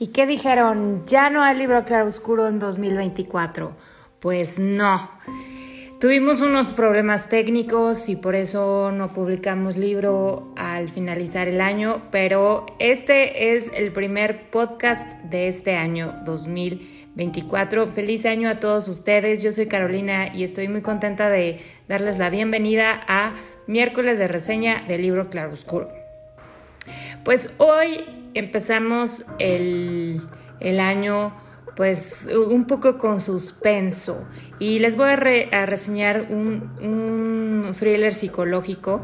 ¿Y qué dijeron? ¿Ya no hay libro claroscuro en 2024? Pues no. Tuvimos unos problemas técnicos y por eso no publicamos libro al finalizar el año, pero este es el primer podcast de este año 2024. Feliz año a todos ustedes. Yo soy Carolina y estoy muy contenta de darles la bienvenida a miércoles de reseña del libro Claroscuro. Pues hoy empezamos el, año pues un poco con suspenso. Y les voy a, reseñar un, un, thriller psicológico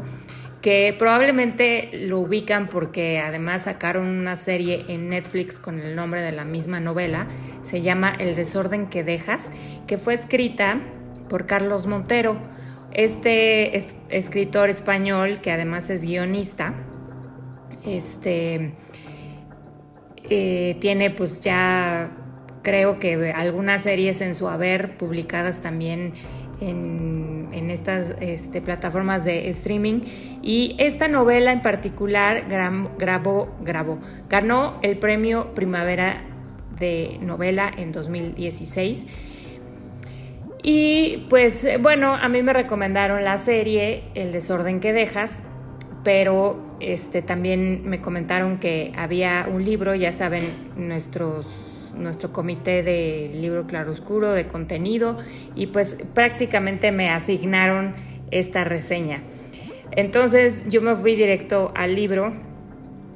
que probablemente lo ubican porque además sacaron una serie en Netflix con el nombre de la misma novela, se llama El desorden que dejas, que fue escrita por Carlos Montero, este escritor español que además es guionista, este eh, tiene pues ya creo que algunas series en su haber publicadas también en, estas este, plataformas de streaming. Y esta novela en particular grabó, grabó, ganó el premio Primavera de Novela en 2016 y pues bueno, a mí me recomendaron la serie El desorden que dejas pero este, también me comentaron que había un libro, ya saben, nuestros, nuestro comité de libro claroscuro, de contenido, y pues prácticamente me asignaron esta reseña. Entonces yo me fui directo al libro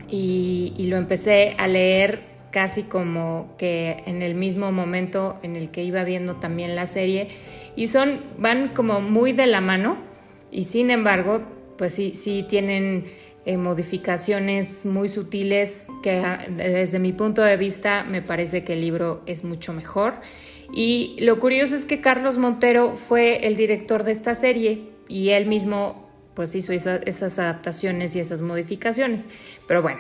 y, y lo empecé a leer casi como que en el mismo momento en el que iba viendo también la serie y son van como muy de la mano y sin embargo pues sí, sí tienen eh, modificaciones muy sutiles que ah, desde mi punto de vista me parece que el libro es mucho mejor. Y lo curioso es que Carlos Montero fue el director de esta serie y él mismo pues hizo esas adaptaciones y esas modificaciones. Pero bueno,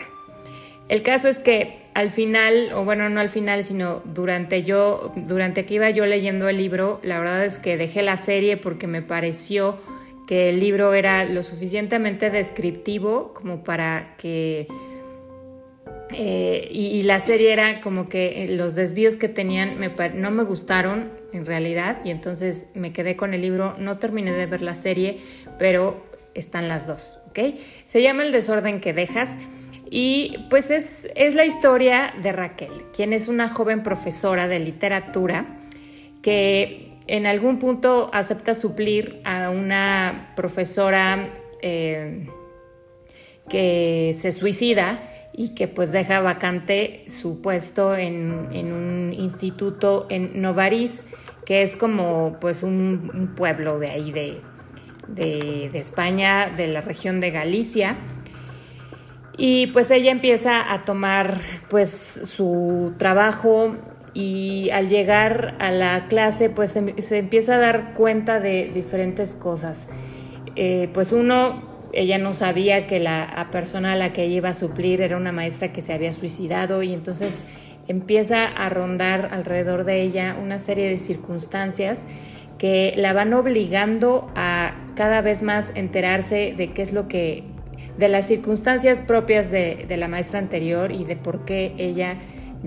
el caso es que al final, o bueno, no al final, sino durante yo, durante que iba yo leyendo el libro, la verdad es que dejé la serie porque me pareció que el libro era lo suficientemente descriptivo como para que... Eh, y, la serie era como que los desvíos que tenían no me gustaron en realidad y entonces me quedé con el libro, no terminé de ver la serie, pero están las dos, ¿ok? Se llama El desorden que dejas y pues es, es la historia de Raquel, quien es una joven profesora de literatura que en algún punto acepta suplir a una profesora eh, que se suicida y que pues deja vacante su puesto en, un instituto en Novaris, que es como pues un, pueblo de ahí de, de, España, de la región de Galicia. Y pues ella empieza a tomar pues su trabajo y al llegar a la clase pues se, empieza a dar cuenta de diferentes cosas. Eh, pues uno, ella no sabía que la persona a la que ella iba a suplir era una maestra que se había suicidado y entonces empieza a rondar alrededor de ella una serie de circunstancias que la van obligando a cada vez más enterarse de qué es lo que, de las circunstancias propias de, de la maestra anterior y de por qué ella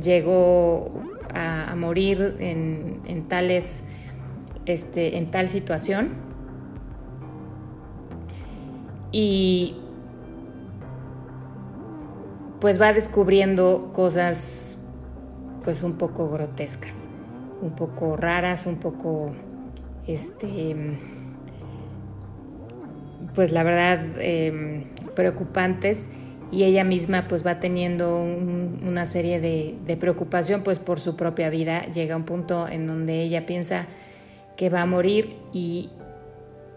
llegó a, morir en, tales, este, en tal situación. Y pues va descubriendo cosas pues un poco grotescas, un poco raras, un poco este pues la verdad em, preocupantes y ella misma pues va teniendo una serie de, preocupación pues por su propia vida. Llega un punto en donde ella piensa que va a morir y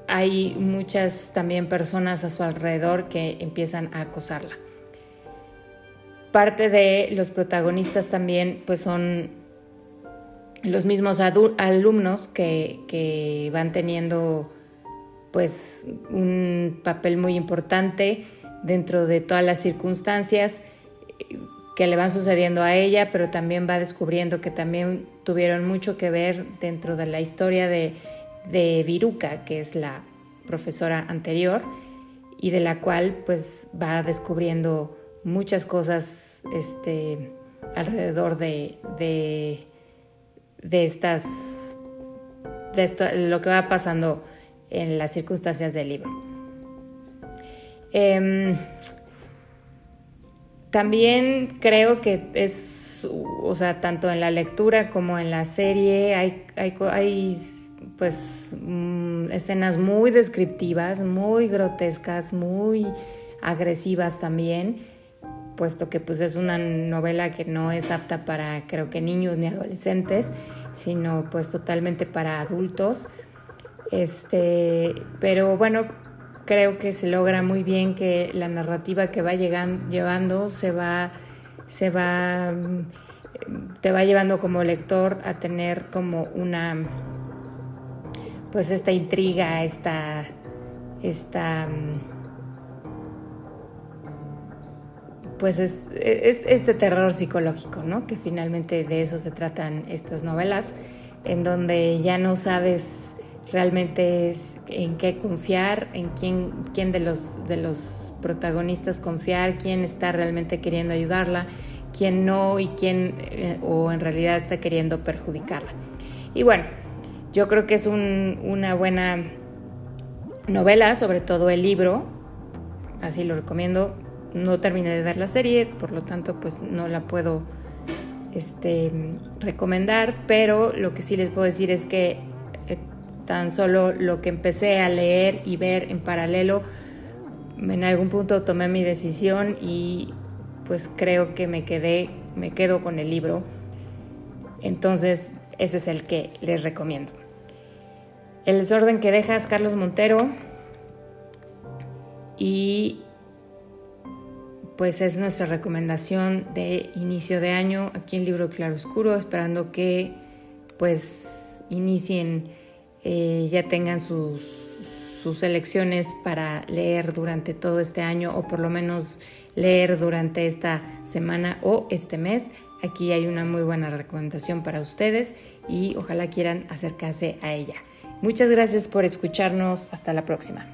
hay muchas también personas a su alrededor que empiezan a acosarla. Parte de los protagonistas también pues son los mismos alumnos que, que van teniendo pues un papel muy importante dentro de todas las circunstancias eh, que le van sucediendo a ella, pero también va descubriendo que también tuvieron mucho que ver dentro de la historia de, Viruca, que es la profesora anterior, y de la cual pues va descubriendo muchas cosas este, alrededor de, de, estas, esto, lo que va pasando en las circunstancias del libro. Em, también creo que es, o sea, tanto en la lectura como en la serie hay, hay, hay pues mm, escenas muy descriptivas, muy grotescas, muy agresivas también, puesto que pues es una novela que no es apta para creo que niños ni adolescentes, sino pues totalmente para adultos. Este, pero bueno, creo que se logra muy bien que la narrativa que va llegando, llevando se va se va te va llevando como lector a tener como una pues esta intriga, esta esta pues es, este terror psicológico, ¿no? Que finalmente de eso se tratan estas novelas, en donde ya no sabes realmente en qué confiar, en quién, quién de, los, de los protagonistas confiar, quién está realmente queriendo ayudarla, quién no y quién eh, o en realidad está queriendo perjudicarla. Y bueno, yo creo que es una buena novela, sobre todo el libro, así lo recomiendo, no terminé de ver la serie, por lo tanto pues no la puedo este, recomendar, pero lo que sí les puedo decir es que tan solo lo que empecé a leer y ver en paralelo, en algún punto tomé mi decisión y pues creo que me quedé, me quedo con el libro. Entonces, ese es el que les recomiendo. El desorden que dejas, Carlos Montero. Y pues es nuestra recomendación de inicio de año aquí en Libro Claro Oscuro, esperando que pues inicien, eh, ya tengan sus, sus elecciones para leer durante todo este año o por lo menos leer durante esta semana o este mes. Aquí hay una muy buena recomendación para ustedes y ojalá quieran acercarse a ella. Muchas gracias por escucharnos. Hasta la próxima.